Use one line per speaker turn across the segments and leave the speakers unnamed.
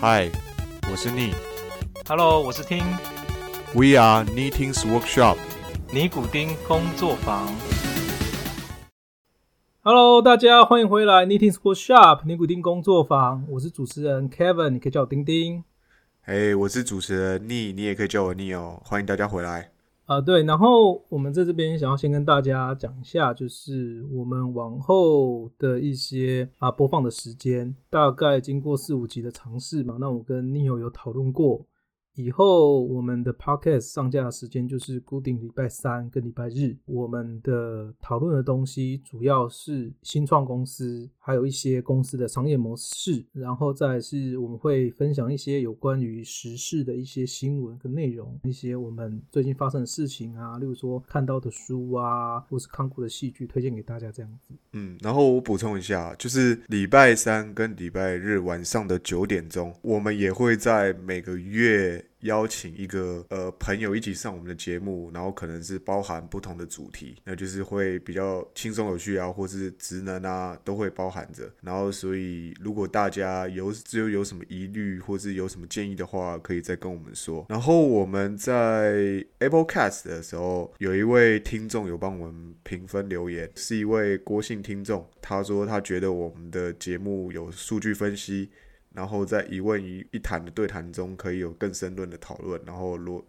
嗨，我是逆。
Hello，我是听
We are Knitting's Workshop。
尼古丁工作坊。Hello，大家欢迎回来 Knitting's Workshop 尼古丁工作坊，我是主持人 Kevin，你可以叫我丁丁。
嘿，我是主持人逆，你也可以叫我逆哦。欢迎大家回来。
啊，对，然后我们在这边想要先跟大家讲一下，就是我们往后的一些啊播放的时间，大概经过四五集的尝试嘛，那我跟 n e 有讨论过，以后我们的 Podcast 上架的时间就是固定礼拜三跟礼拜日，我们的讨论的东西主要是新创公司，还有一些公司的商业模式，然后再是我们会分享一些有关于时事的一些新闻跟内容，一些我们最近发生的事情啊，例如说看到的书啊，或是看过的戏剧，推荐给大家这样子。
嗯，然后我补充一下，就是礼拜三跟礼拜日晚上的九点钟，我们也会在每个月邀请一个呃朋友一起上我们的节目，然后可能是包含不同的主题，那就是会比较轻松有趣啊，或是职能啊，都会包含着。然后所以如果大家有只有有什么疑虑或是有什么建议的话，可以再跟我们说。然后我们在 Apple Cast 的时候，有一位听众有帮我们评分留言，是一位郭姓听众，他说他觉得我们的节目有数据分析。然后在一问一一谈的对谈中，可以有更深论的讨论，然后如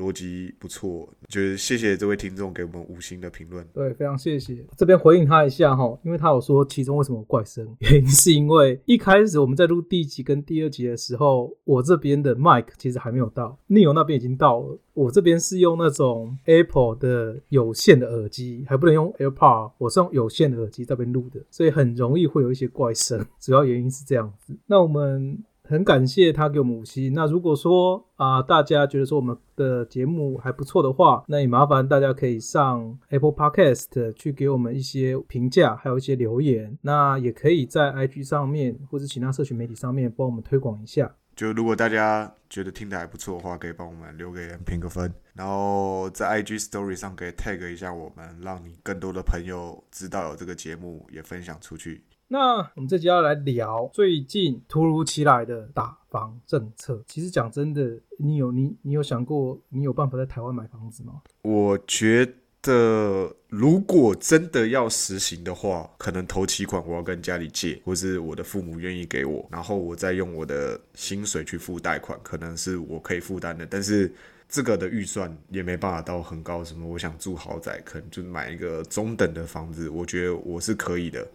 逻辑不错，就是谢谢这位听众给我们五星的评论。
对，非常谢谢。这边回应他一下哈，因为他有说其中为什么怪声，原因是因为一开始我们在录第一集跟第二集的时候，我这边的 mic 其实还没有到，Neil 那边已经到了。我这边是用那种 Apple 的有线的耳机，还不能用 AirPod，我是用有线的耳机这边录的，所以很容易会有一些怪声。主要原因是这样子。那我们。很感谢他给我们五星。那如果说啊，大家觉得说我们的节目还不错的话，那也麻烦大家可以上 Apple Podcast 去给我们一些评价，还有一些留言。那也可以在 IG 上面或者其他社群媒体上面帮我们推广一下。
就如果大家觉得听的还不错的话，可以帮我们留个言评个分，然后在 IG Story 上可以 tag 一下我们，让你更多的朋友知道有这个节目，也分享出去。
那我们这集要来聊最近突如其来的打房政策。其实讲真的，你有你你有想过你有办法在台湾买房子吗？
我觉得如果真的要实行的话，可能头期款我要跟家里借，或是我的父母愿意给我，然后我再用我的薪水去付贷款，可能是我可以负担的。但是这个的预算也没办法到很高，什么我想住豪宅，可能就买一个中等的房子，我觉得我是可以的。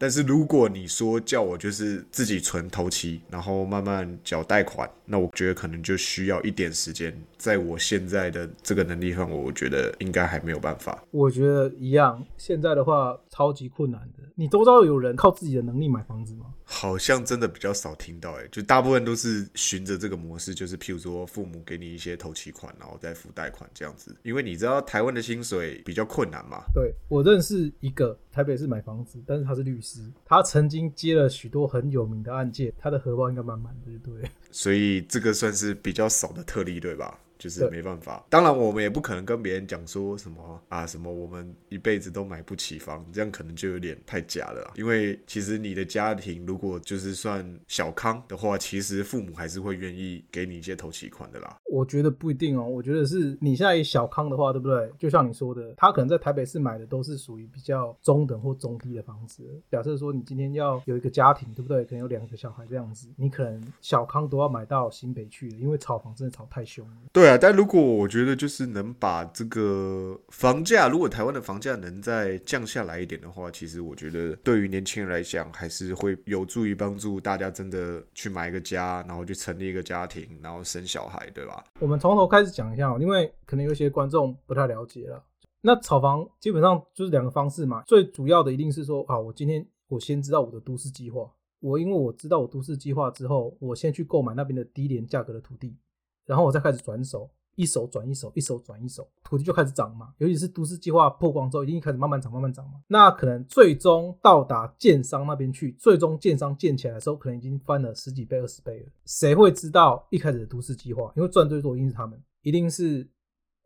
但是如果你说叫我就是自己存头期，然后慢慢缴贷款，那我觉得可能就需要一点时间。在我现在的这个能力上，我觉得应该还没有办法。
我觉得一样，现在的话超级困难的。你都知道有人靠自己的能力买房子吗？
好像真的比较少听到，哎，就大部分都是循着这个模式，就是譬如说父母给你一些头期款，然后再付贷款这样子。因为你知道台湾的薪水比较困难嘛。
对我认识一个台北市买房子，但是他是律师。他曾经接了许多很有名的案件，他的荷包应该满满的，对。
所以这个算是比较少的特例，对吧？就是没办法。当然，我们也不可能跟别人讲说什么啊，什么我们一辈子都买不起房，这样可能就有点太假了。因为其实你的家庭如果就是算小康的话，其实父母还是会愿意给你一些头期款的啦。
我觉得不一定哦，我觉得是你现在小康的话，对不对？就像你说的，他可能在台北市买的都是属于比较中等或中低的房子。假设说你今天要有一个家庭，对不对？可能有两个小孩这样子，你可能小康都要买到新北去了，因为炒房真的炒太凶了。
对啊，但如果我觉得就是能把这个房价，如果台湾的房价能再降下来一点的话，其实我觉得对于年轻人来讲，还是会有助于帮助大家真的去买一个家，然后去成立一个家庭，然后生小孩，对吧？
我们从头开始讲一下，因为可能有些观众不太了解了。那炒房基本上就是两个方式嘛，最主要的一定是说啊，我今天我先知道我的都市计划，我因为我知道我都市计划之后，我先去购买那边的低廉价格的土地，然后我再开始转手。一手转一手，一手转一手，土地就开始涨嘛。尤其是都市计划破光之后，一定开始慢慢涨，慢慢涨嘛。那可能最终到达建商那边去，最终建商建起来的时候，可能已经翻了十几倍、二十倍了。谁会知道一开始的都市计划？因为赚最多一定是他们，一定是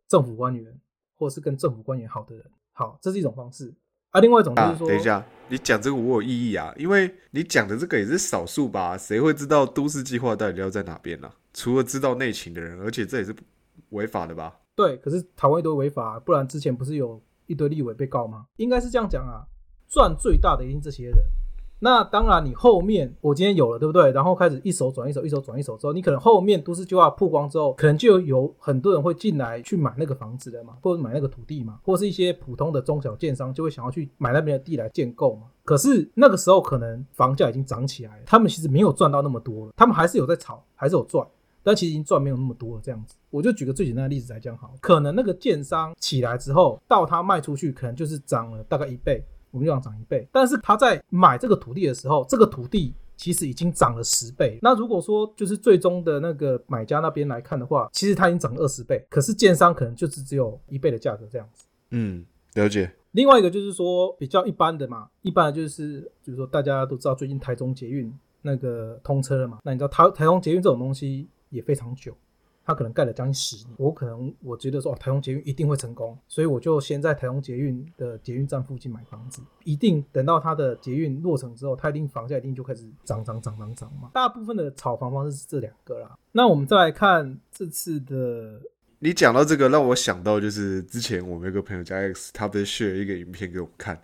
政府官员，或是跟政府官员好的人。好，这是一种方式。啊，另外一种就
啊
是，说，
等一下，你讲这个我有异议啊，因为你讲的这个也是少数吧？谁会知道都市计划到底要在哪边呢、除了知道内情的人，而且这也是违法的吧？
对，可是台湾一堆违法，不然之前不是有一堆立委被告吗？应该是这样讲啊，赚最大的一定这些人。那当然，你后面我今天有了，对不对？然后开始一手转一手，一手转一手之后，你可能后面都市计划曝光之后，可能就有很多人会进来去买那个房子的嘛，或者买那个土地嘛，或是一些普通的中小建商就会想要去买那边的地来建构嘛。可是那个时候可能房价已经涨起来，他们其实没有赚到那么多了，他们还是有在炒，还是有赚。但其实已经赚没有那么多了，这样子，我就举个最简单的例子来讲好了，可能那个建商起来之后，到他卖出去，可能就是涨了大概一倍，我们就讲涨一倍。但是他在买这个土地的时候，这个土地其实已经涨了十倍。那如果说就是最终的那个买家那边来看的话，其实他已经涨了二十倍，可是建商可能就是只有一倍的价格这样子。
嗯，了解。
另外一个就是说比较一般的嘛，一般的就是就是说大家都知道最近台中捷运那个通车了嘛，那你知道台台中捷运这种东西也非常久，它可能盖了将近十年，我可能我觉得说哦台中捷运一定会成功，所以我就先在台中捷运的捷运站附近买房子，一定等到它的捷运落成之后，它一定房价一定就开始涨涨涨涨涨嘛。大部分的炒房方式是这两个啦。那我们再来看这次的
你讲到这个，让我想到就是之前我们有个朋友加 X，他不是 share 一个影片给我们看，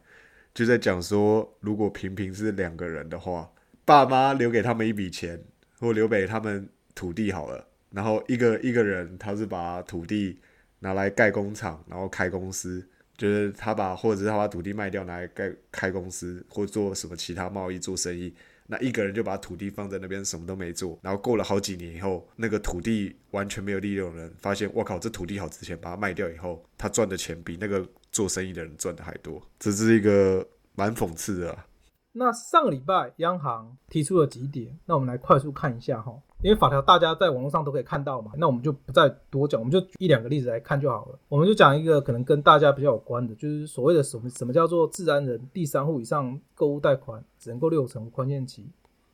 就在讲说，如果平平是两个人的话，爸妈留给他们一笔钱，或留给他们土地好了，然后一个一个人他是把土地拿来盖工厂，然后开公司，就是他把或者是他把土地卖掉拿来盖开公司，或做什么其他贸易做生意。那一个人就把土地放在那边，什么都没做，然后过了好几年以后，那个土地完全没有利润的人，发现我靠，这土地好值钱，把它卖掉以后，他赚的钱比那个做生意的人赚的还多，这是一个蛮讽刺的、
那上个礼拜央行提出了几点，那我们来快速看一下哈，因为法条大家在网络上都可以看到嘛，那我们就不再多讲，我们就举一两个例子来看就好了。我们就讲一个可能跟大家比较有关的，就是所谓的什么什么叫做自然人第三户以上购物贷款只能够六成宽限期。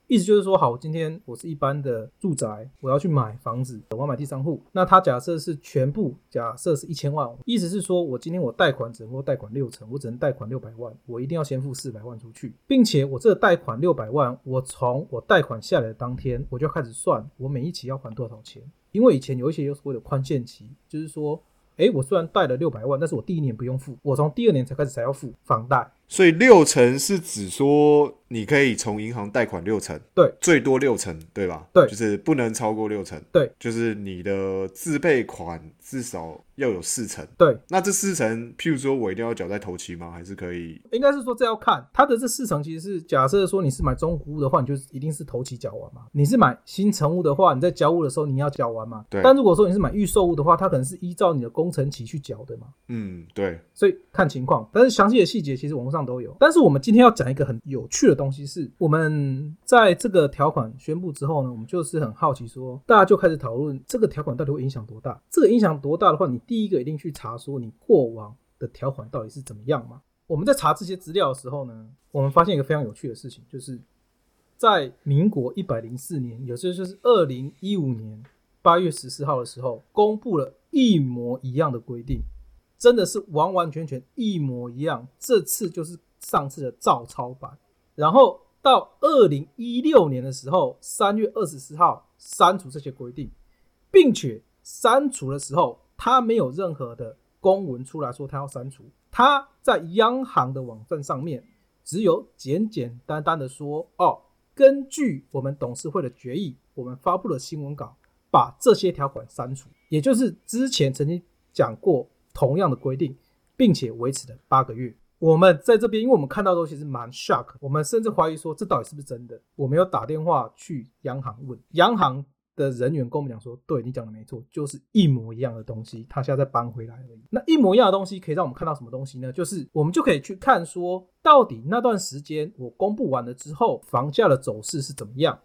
意思就是说，好，今天我是一般的住宅，我要去买房子，我要买第三户。那他假设是全部，假设是一千万，意思是说我今天我贷款只能够贷款六成，我只能贷款六百万，我一定要先付四百万出去，并且我这贷款六百万，我从我贷款下来的当天，我就开始算我每一期要还多少钱。因为以前有一些有所谓的宽限期，就是说，诶，我虽然贷了六百万，但是我第一年不用付，我从第二年才开始才要付房贷。
所以六成是指说你可以从银行贷款六成，
对，
最多六成，对吧？
对
就是不能超过六成，
对，
就是你的自备款至少要有四成。
对，
那这四成，譬如说我一定要缴在头期吗？还是可以？
应该是说这要看它的这四成，其实是假设说你是买中古屋的话，你就一定是头期缴完嘛。你是买新成屋的话，你在交屋的时候你要缴完嘛。
对
但如果说你是买预售屋的话，它可能是依照你的工程期去缴的嘛。
嗯，对，
所以看情况，但是详细的细节其实网络上都有。但是我们今天要讲一个很有趣的东西是，我们在这个条款宣布之后呢，我们就是很好奇说，大家就开始讨论这个条款到底会影响多大。这个影响多大的话，你第一个一定去查说你过往的条款到底是怎么样嘛。我们在查这些资料的时候呢，我们发现一个非常有趣的事情，就是在民国一百零四年，也就是二零一五年八月十四号的时候，公布了一模一样的规定。真的是完完全全一模一样。这次就是上次的照抄版，然后到二零一六年的时候，三月二十四号删除这些规定，并且删除的时候，他没有任何的公文出来说他要删除，他在央行的网站上面只有简简单单的说哦，根据我们董事会的决议，我们发布了新闻稿，把这些条款删除，也就是之前曾经讲过。同样的规定，并且维持了八个月。我们在这边，因为我们看到的东西是蛮 shock，我们甚至怀疑说这到底是不是真的。我们有打电话去央行问，央行的人员跟我们讲说，对你讲的没错，就是一模一样的东西，他现在再搬回来而已。那一模一样的东西可以让我们看到什么东西呢？就是我们就可以去看说，到底那段时间我公布完了之后，房价的走势是怎么样，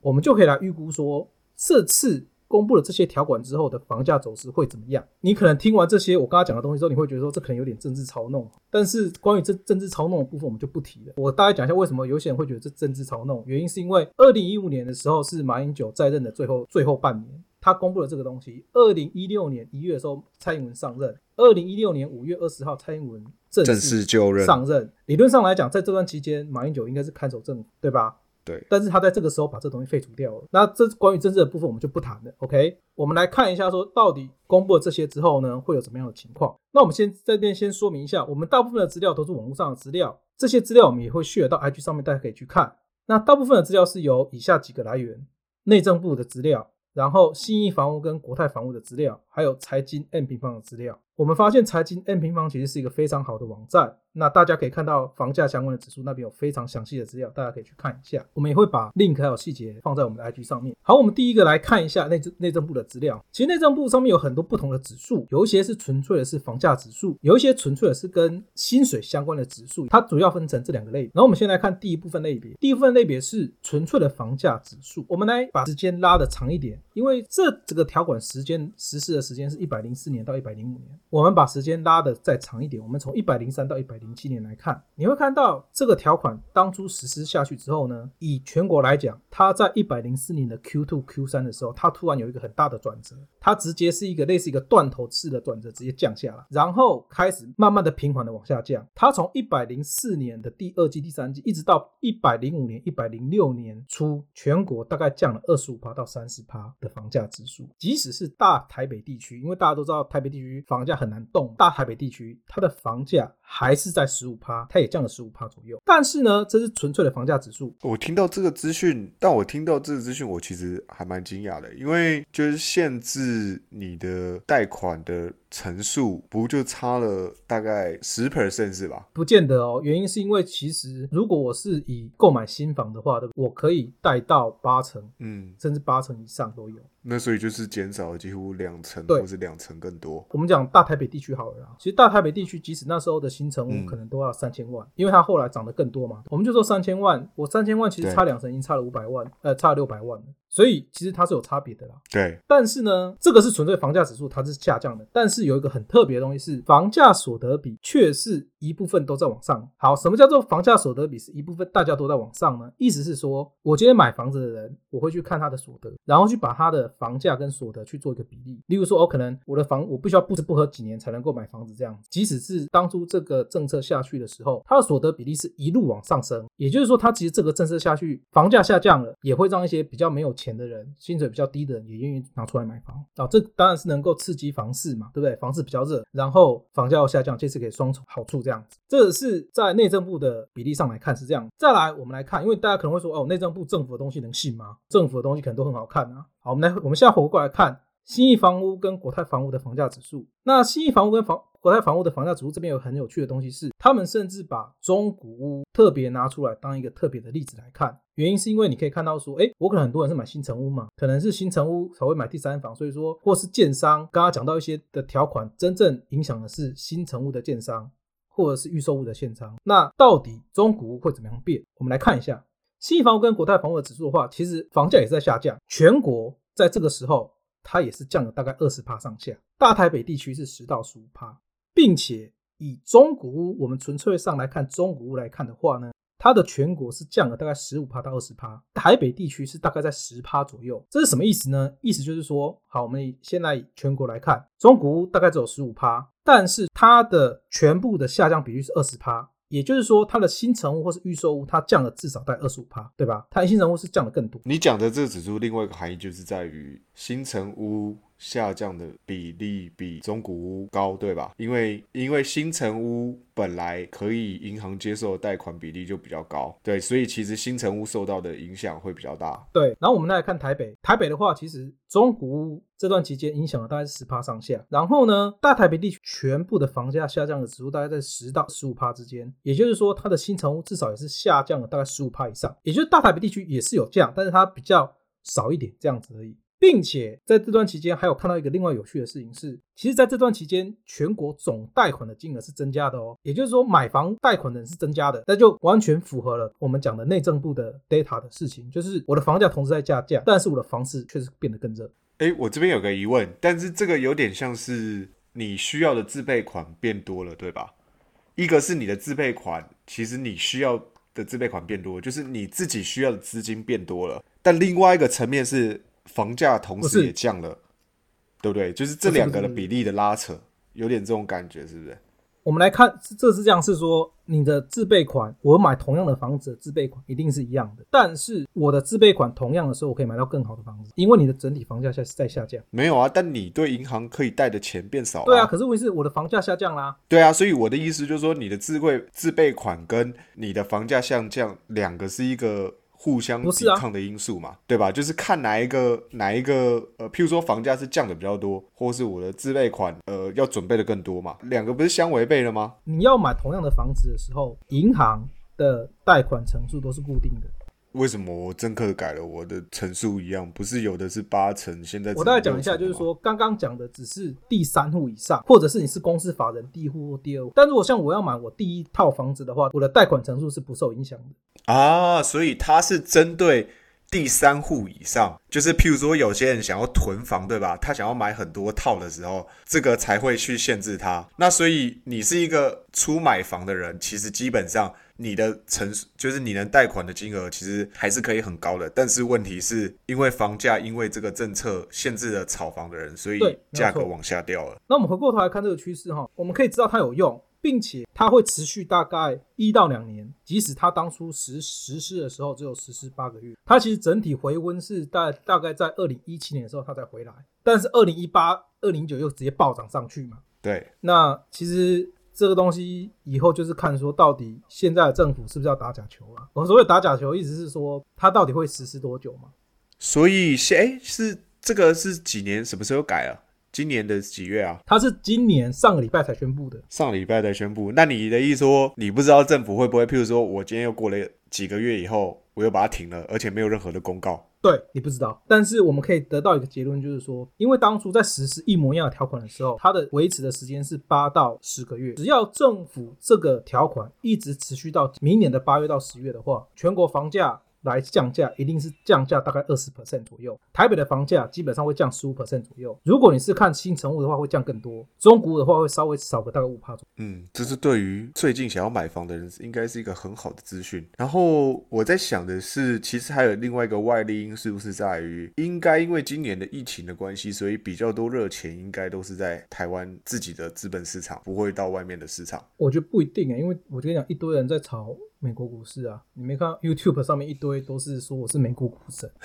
我们就可以来预估说这次。公布了这些条款之后的房价走势会怎么样？你可能听完这些我刚刚讲的东西之后，你会觉得说这可能有点政治操弄。但是关于这政治操弄的部分，我们就不提了。我大概讲一下为什么有些人会觉得这政治操弄，原因是因为二零一五年的时候是马英九在任的最后最后半年，他公布了这个东西。二零一六年一月的时候，蔡英文上任；二零一六年五月二十号，蔡英文正
正式就任。
上任。理论上来讲，在这段期间，马英九应该是看守政府，对吧？
对。
但是他在这个时候把这东西废除掉了。那这关于政治的部分，我们就不谈了。OK，我们来看一下，说到底公布了这些之后呢，会有什么样的情况？那我们先在这边先说明一下，我们大部分的资料都是网络上的资料，这些资料我们也会 share 到 IG 上面，大家可以去看。那大部分的资料是由以下几个来源：内政部的资料，然后信义房屋跟国泰房屋的资料，还有财经 M 平方的资料。我们发现财经 M 平方其实是一个非常好的网站。那大家可以看到房价相关的指数，那边有非常详细的资料，大家可以去看一下。我们也会把 link 还有细节放在我们的 IG 上面。好，我们第一个来看一下内政内政部的资料。其实内政部上面有很多不同的指数，有一些是纯粹的是房价指数，有一些纯粹的是跟薪水相关的指数。它主要分成这两个类。然后我们先来看第一部分类别，第一部分类别是纯粹的房价指数。我们来把时间拉的长一点，因为这这个条款时间实施的时间是一百零四年到一百零五年。我们把时间拉的再长一点，我们从一百零三到一百零七年来看。你会看到这个条款当初实施下去之后呢，以全国来讲，它在一百零四年的 Q two Q 三的时候，它突然有一个很大的转折，它直接是一个类似一个断头式的转折，直接降下来，然后开始慢慢的平缓的往下降。它从一百零四年的第二季、第三季，一直到一百零五年、一百零六年初，全国大概降了二十五趴到三十趴的房价指数。即使是大台北地区，因为大家都知道台北地区房价很很难动，大台北地区它的房价还是在十五趴。它也降了十五趴左右，但是呢，这是纯粹的房价指数。
我听到这个资讯，但我听到这个资讯，我其实还蛮惊讶的，因为就是限制你的贷款的。层数不就差了大概十 percent 是吧？
不见得哦，原因是因为其实如果我是以购买新房的话，对我可以贷到八成，嗯，甚至八成以上都有。
那所以就是减少了几乎两成，或是两成更多。
我们讲大台北地区好了，其实大台北地区即使那时候的新城屋可能都要三千万，因为它后来涨得更多嘛。我们就说三千万，我三千万其实差两成，已经差了五百万，呃，差了六百万了。所以其实它是有差别的啦。
对，
但是呢，这个是纯粹房价指数，它是下降的。但是有一个很特别的东西是，房价所得比却是一部分都在往上。好，什么叫做房价所得比是一部分大家都在往上呢？意思是说，我今天买房子的人，我会去看他的所得，然后去把他的房价跟所得去做一个比例。例如说，我可能我的房我不需要不吃不喝几年才能够买房子这样。即使是当初这个政策下去的时候，他的所得比例是一路往上升。也就是说，他其实这个政策下去，房价下降了，也会让一些比较没有钱。的人，薪水比较低的人也愿意拿出来买房啊，这当然是能够刺激房市嘛，对不对？房市比较热，然后房价要下降，这次给双重好处这样子。这是在内政部的比例上来看是这样。再来，我们来看，因为大家可能会说，哦，内政部政府的东西能信吗？政府的东西可能都很好看啊。好，我们来，我们现在回过来看新义房屋跟国泰房屋的房价指数。那新义房屋跟房国泰房屋的房价指数这边有很有趣的东西是，他们甚至把中古屋特别拿出来当一个特别的例子来看。原因是因为你可以看到说，哎，我可能很多人是买新城屋嘛，可能是新城屋才会买第三房，所以说或是建商，刚刚讲到一些的条款，真正影响的是新城屋的建商或者是预售屋的建商。那到底中古屋会怎么样变？我们来看一下新房屋跟国泰房屋的指数的话，其实房价也是在下降，全国在这个时候它也是降了大概二十趴上下，大台北地区是十到十五趴。并且以中古屋，我们纯粹上来看中古屋来看的话呢，它的全国是降了大概十五趴到二十趴，台北地区是大概在十趴左右。这是什么意思呢？意思就是说，好，我们先来全国来看，中古屋大概只有十五趴，但是它的全部的下降比率是二十趴。也就是说，它的新成屋或是预售屋，它降了至少在二十五趴，对吧？它新成屋是降的更多。
你讲的这个指数，另外一个含义就是在于新成屋下降的比例比中古屋高，对吧？因为因为新成屋本来可以银行接受的贷款比例就比较高，对，所以其实新成屋受到的影响会比较大。
对，然后我们再来看台北，台北的话，其实中古屋。这段期间影响了大概是十趴上下，然后呢，大台北地区全部的房价下降的指数大概在十到十五趴之间，也就是说，它的新成屋至少也是下降了大概十五趴以上，也就是大台北地区也是有降，但是它比较少一点这样子而已，并且在这段期间还有看到一个另外有趣的事情是，其实在这段期间全国总贷款的金额是增加的哦，也就是说买房贷款的人是增加的，那就完全符合了我们讲的内政部的 data 的事情，就是我的房价同时在下降，但是我的房市确实变得更热。
哎，我这边有个疑问，但是这个有点像是你需要的自备款变多了，对吧？一个是你的自备款，其实你需要的自备款变多，就是你自己需要的资金变多了。但另外一个层面是，房价同时也降了，对不对？就是这两个的比例的拉扯，有点这种感觉，是不是？
我们来看，这是这样，是说你的自备款，我买同样的房子的自备款一定是一样的，但是我的自备款同样的时候，我可以买到更好的房子，因为你的整体房价下在下降。
没有啊，但你对银行可以贷的钱变少了、
对啊，可是问题是我的房价下降啦。
对啊，所以我的意思就是说，你的自备自备款跟你的房价下降，两个是一个互相抵抗的因素嘛，对吧？就是看哪一个哪一个呃，譬如说房价是降的比较多，或是我的自备款呃要准备的更多嘛，两个不是相违背了吗？
你要买同样的房子的时候，银行的贷款成数都是固定的。
为什么我政客改了我的层数一样？不是有的是八成，现在
我大概讲一下，就是说刚刚讲的只是第三户以上，或者是你是公司法人第一户或第二户。但如果像我要买我第一套房子的话，我的贷款层数是不受影响的。
啊，所以它是针对第三户以上，就是譬如说有些人想要囤房，对吧？他想要买很多套的时候，这个才会去限制他。那所以你是一个初买房的人，其实基本上你的成就是你能贷款的金额，其实还是可以很高的。但是问题是因为房价因为这个政策限制了炒房的人，所以价格往下掉了。
那我们回过头来看这个趋势哈，我们可以知道它有用，并且它会持续大概一到两年。即使它当初实实施的时候只有实施八个月，它其实整体回温是大大概在二零一七年的时候它才回来，但是二零一八、二零一九又直接暴涨上去嘛。
对，
那其实这个东西以后就是看说到底现在的政府是不是要打假球啊？我所谓打假球，意思是说它到底会实施多久嘛？
所以现哎是这个是几年什么时候改啊？今年的几月啊？
它是今年上个礼拜才宣布的。
上礼拜才宣布，那你的意思说，你不知道政府会不会，譬如说我今天又过了几个月以后，我又把它停了，而且没有任何的公告。
对你不知道，但是我们可以得到一个结论，就是说，因为当初在实施一模一样的条款的时候，它的维持的时间是八到十个月。只要政府这个条款一直持续到明年的八月到十月的话，全国房价来降价，一定是降价大概二十 percent 左右。台北的房价基本上会降十五 percent 左右。如果你是看新成屋的话，会降更多；中古的话会稍微少个大概五帕左右。
嗯，这是对于最近想要买房的人，应该是一个很好的资讯。然后我在想的是，其实还有另外一个外力因素是在于，应该因为今年的疫情的关系，所以比较多热钱应该都是在台湾自己的资本市场，不会到外面的市场。
我觉得不一定啊、因为我跟你讲，一堆人在炒美国股市啊，你没看到 YouTube 上面一堆都是说我是美国股神。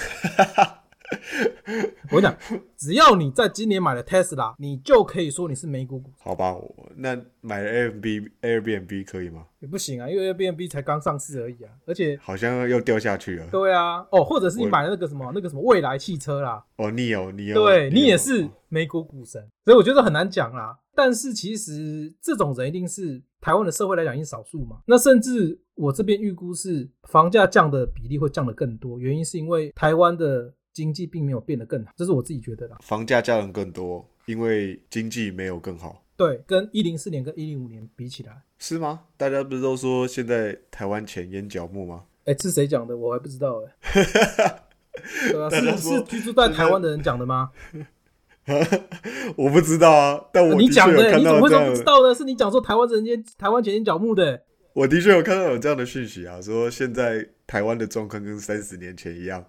我跟你讲，只要你在今年买了 Tesla，你就可以说你是美股股。
好吧，那买了 Airbnb Airbnb 可以吗？
也不行啊，因为 Airbnb 才刚上市而已啊，而且
好像又掉下去了。
对啊，哦，或者是你
我
买了那个什么那个什么未来汽车啦，
哦，你有，你有，
对你也是美股股神，所以我觉得很难讲啦。但是其实这种人一定是台湾的社会来讲，一定少数嘛。那甚至我这边预估是房价降的比例会降得更多，原因是因为台湾的经济并没有变得更好，这是我自己觉得啦。
房价降得更多，因为经济没有更好，
对，跟一零四年跟一零五年比起来，
是吗？大家不是都说现在台湾钱淹脚木吗？
哎，是谁讲的？我还不知道哎、对啊，是是居住在台湾的人讲的吗？
我不知道啊，但我
你讲的，
看
你怎么会
这
不知道呢？是你讲说台湾人间台湾前眼角木的、
我的确有看到有这样的讯息啊，说现在台湾的状况跟三十年前一样，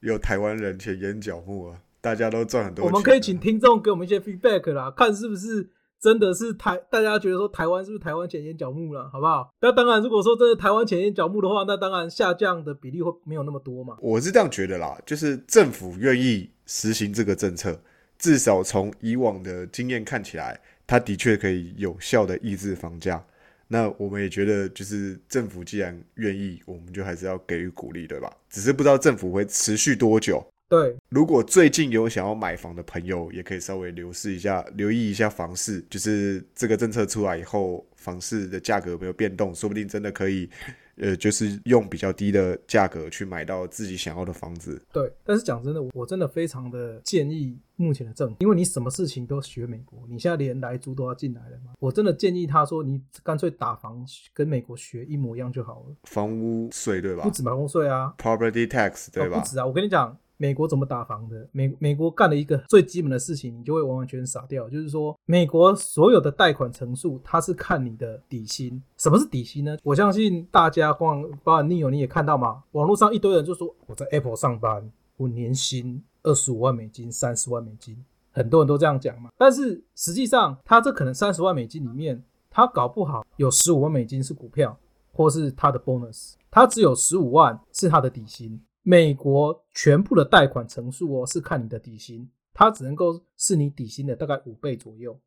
有台湾人钱淹脚木啊，大家都赚很多。
我们可以请听众给我们一些 feedback 啦，看是不是真的是台大家觉得说台湾是不是台湾前眼角木了，好不好？那当然，如果说真的台湾前眼角木的话，那当然下降的比例会没有那么多嘛。
我是这样觉得啦，就是政府愿意实行这个政策，至少从以往的经验看起来，它的确可以有效的抑制房价。那我们也觉得，就是政府既然愿意，我们就还是要给予鼓励，对吧？只是不知道政府会持续多久。
对，
如果最近有想要买房的朋友，也可以稍微留意一下，留意一下房市，就是这个政策出来以后，房市的价格有没有变动，说不定真的可以，呃，就是用比较低的价格去买到自己想要的房子。
对，但是讲真的，我真的非常的建议目前的政府，因为你什么事情都学美国，你现在连来租都要进来了嘛，我真的建议他说，你干脆打房跟美国学一模一样就好了，
房屋税对吧
不止房屋税啊
，？Property tax 对吧？
哦不止啊！我跟你讲，美国怎么打房的？美美国干了一个最基本的事情，你就会完完全全傻掉，就是说，美国所有的贷款成数，它是看你的底薪。什么是底薪呢？我相信大家光包含 Neo 你也看到嘛，网络上一堆人就说我在 Apple 上班，我年薪二十五万美金、三十万美金，很多人都这样讲嘛。但是实际上，他这可能三十万美金里面，他搞不好有十五万美金是股票，或是他的 bonus，他只有十五万是他的底薪。美国全部的贷款成数哦，是看你的底薪，它只能够是你底薪的大概五倍左右。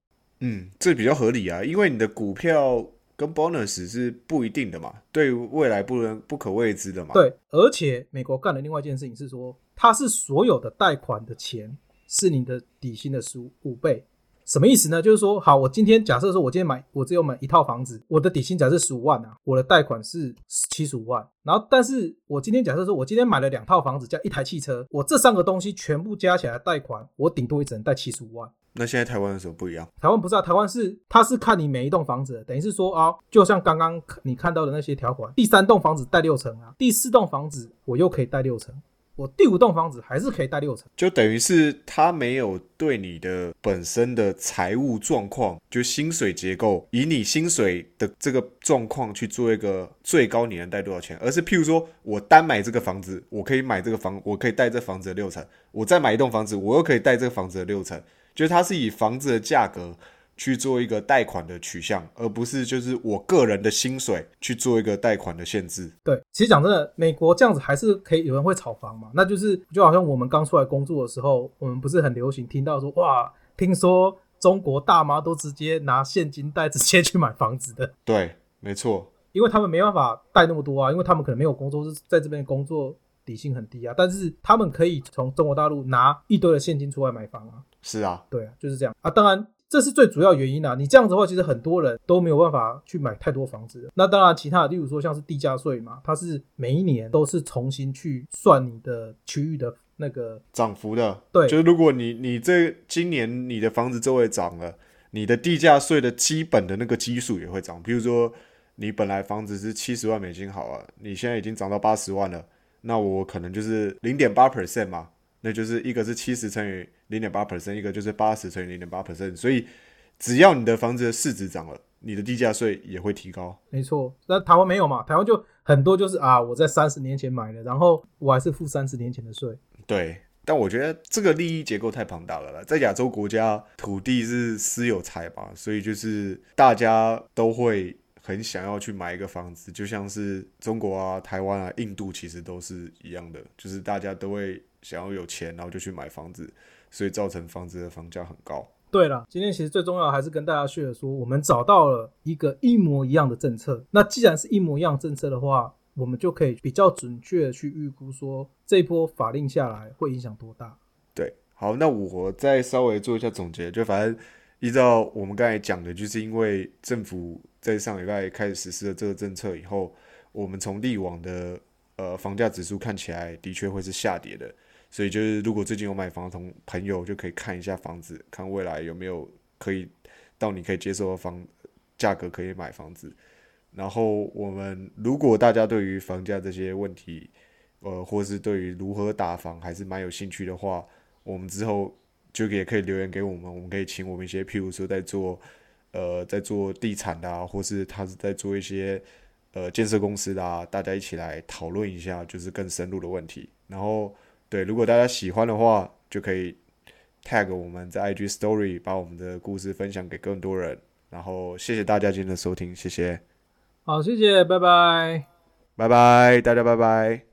嗯，这比较合理啊，因为你的股票跟 bonus 是不一定的嘛，对未来不能不可未知的嘛。
对，而且美国干的另外一件事情是说，它是所有的贷款的钱是你的底薪的十五倍。什么意思呢？就是说，好，我今天假设说，我今天买，我只有买一套房子，我的底薪假设十五万啊，我的贷款是七十五万。然后，但是我今天假设说，我今天买了两套房子加一台汽车，我这三个东西全部加起来贷款，我顶多也只能贷七十五万。
那现在台湾有什么不一样？
台湾不是啊，台湾是它是看你每一栋房子，等于是说啊，就像刚刚你看到的那些条款，第三栋房子贷六成啊，第四栋房子我又可以贷六成。我第五栋房子还是可以贷六成，
就等于是他没有对你的本身的财务状况，就薪水结构，以你薪水的这个状况去做一个最高你能贷多少钱，而是譬如说我单买这个房子，我可以买这个房，我可以贷这房子的六成，我再买一栋房子，我又可以贷这个房子的六成，就是它是以房子的价格。去做一个贷款的取向，而不是就是我个人的薪水去做一个贷款的限制。
对，其实讲真的，美国这样子还是可以有人会炒房嘛？那就是就好像我们刚出来工作的时候，我们不是很流行听到说哇，听说中国大妈都直接拿现金贷直接去买房子的。
对，没错，
因为他们没办法贷那么多啊，因为他们可能没有工作，是在这边工作底薪很低啊，但是他们可以从中国大陆拿一堆的现金出来买房啊。
是啊，
对啊，就是这样啊。当然。这是最主要原因啊！你这样子的话，其实很多人都没有办法去买太多房子。那当然，其他的，例如说像是地价税嘛，它是每一年都是重新去算你的区域的那个
涨幅的。
对，
就是如果你你这今年你的房子周围涨了，你的地价税的基本的那个基数也会涨。比如说你本来房子是七十万美金好啊，你现在已经涨到八十万了，那我可能就是零点八 percent 嘛。那就是一个是七十乘以零点八 percent，一个就是八十乘以零点八 percent，所以只要你的房子的市值涨了，你的地价税也会提高。
没错，那台湾没有嘛？台湾就很多就是啊，我在三十年前买的，然后我还是付三十年前的税。
对，但我觉得这个利益结构太庞大了啦，在亚洲国家，土地是私有财嘛，所以就是大家都会很想要去买一个房子，就像是中国啊、台湾啊、印度其实都是一样的，就是大家都会。想要有钱，然后就去买房子，所以造成房子的房价很高。
对了，今天其实最重要还是跟大家说说，我们找到了一个一模一样的政策。那既然是一模一样政策的话，我们就可以比较准确的去预估说这一波法令下来会影响多大。
对，好，那我再稍微做一下总结，就反正依照我们刚才讲的，就是因为政府在上礼拜开始实施了这个政策以后，我们从历往的呃房价指数看起来的确会是下跌的。所以就是，如果最近有买房的同朋友，就可以看一下房子，看未来有没有可以到你可以接受的房价格，可以买房子。然后我们如果大家对于房价这些问题，呃，或是对于如何打房还是蛮有兴趣的话，我们之后就也可以留言给我们，我们可以请我们一些，譬如说在做呃在做地产的啊，或是他是在做一些呃建设公司的，啊，大家一起来讨论一下，就是更深入的问题，然后。对，如果大家喜欢的话，就可以 tag 我们在 IG Story，把我们的故事分享给更多人。然后谢谢大家今天的收听，谢谢。
好，谢谢，拜拜，
拜拜，大家拜拜。